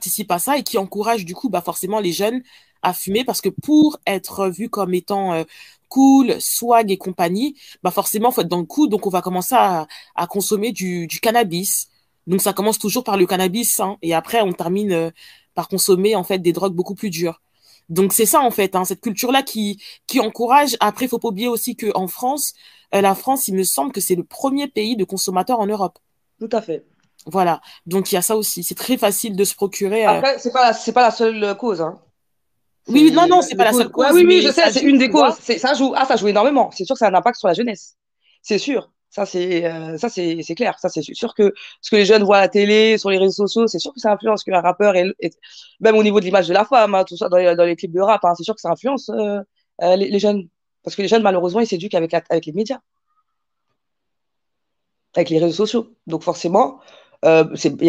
participent à ça et qui encouragent du coup bah, forcément les jeunes à fumer parce que pour être vu comme étant euh, cool, swag et compagnie, bah forcément faut être dans le coup, donc on va commencer à, consommer du, cannabis. Donc ça commence toujours par le cannabis hein, et après on termine euh, par consommer en fait des drogues beaucoup plus dures. Donc c'est ça en fait, hein, cette culture-là qui qui encourage. Après, faut pas oublier aussi que en France, euh, la France, il me semble que c'est le premier pays de consommateurs en Europe. Tout à fait. Voilà, donc il y a ça aussi. C'est très facile de se procurer. Euh... Après, c'est pas c'est pas la seule cause. Hein. Oui, non, non, c'est pas la seule cause. oui, oui, je sais, c'est une des causes. Ça joue, ah, ça joue énormément. C'est sûr que ça a un impact sur la jeunesse. C'est sûr. Ça, c'est, euh, ça, c'est, c'est clair. Ça, c'est sûr que ce que les jeunes voient à la télé, sur les réseaux sociaux, c'est sûr que ça influence que un rappeur est, même au niveau de l'image de la femme, hein, tout ça, dans les, dans les, clips de rap, hein, c'est sûr que ça influence euh, euh, les, les, jeunes. Parce que les jeunes, malheureusement, ils s'éduquent avec, avec les médias, avec les réseaux sociaux. Donc, forcément, euh, c'est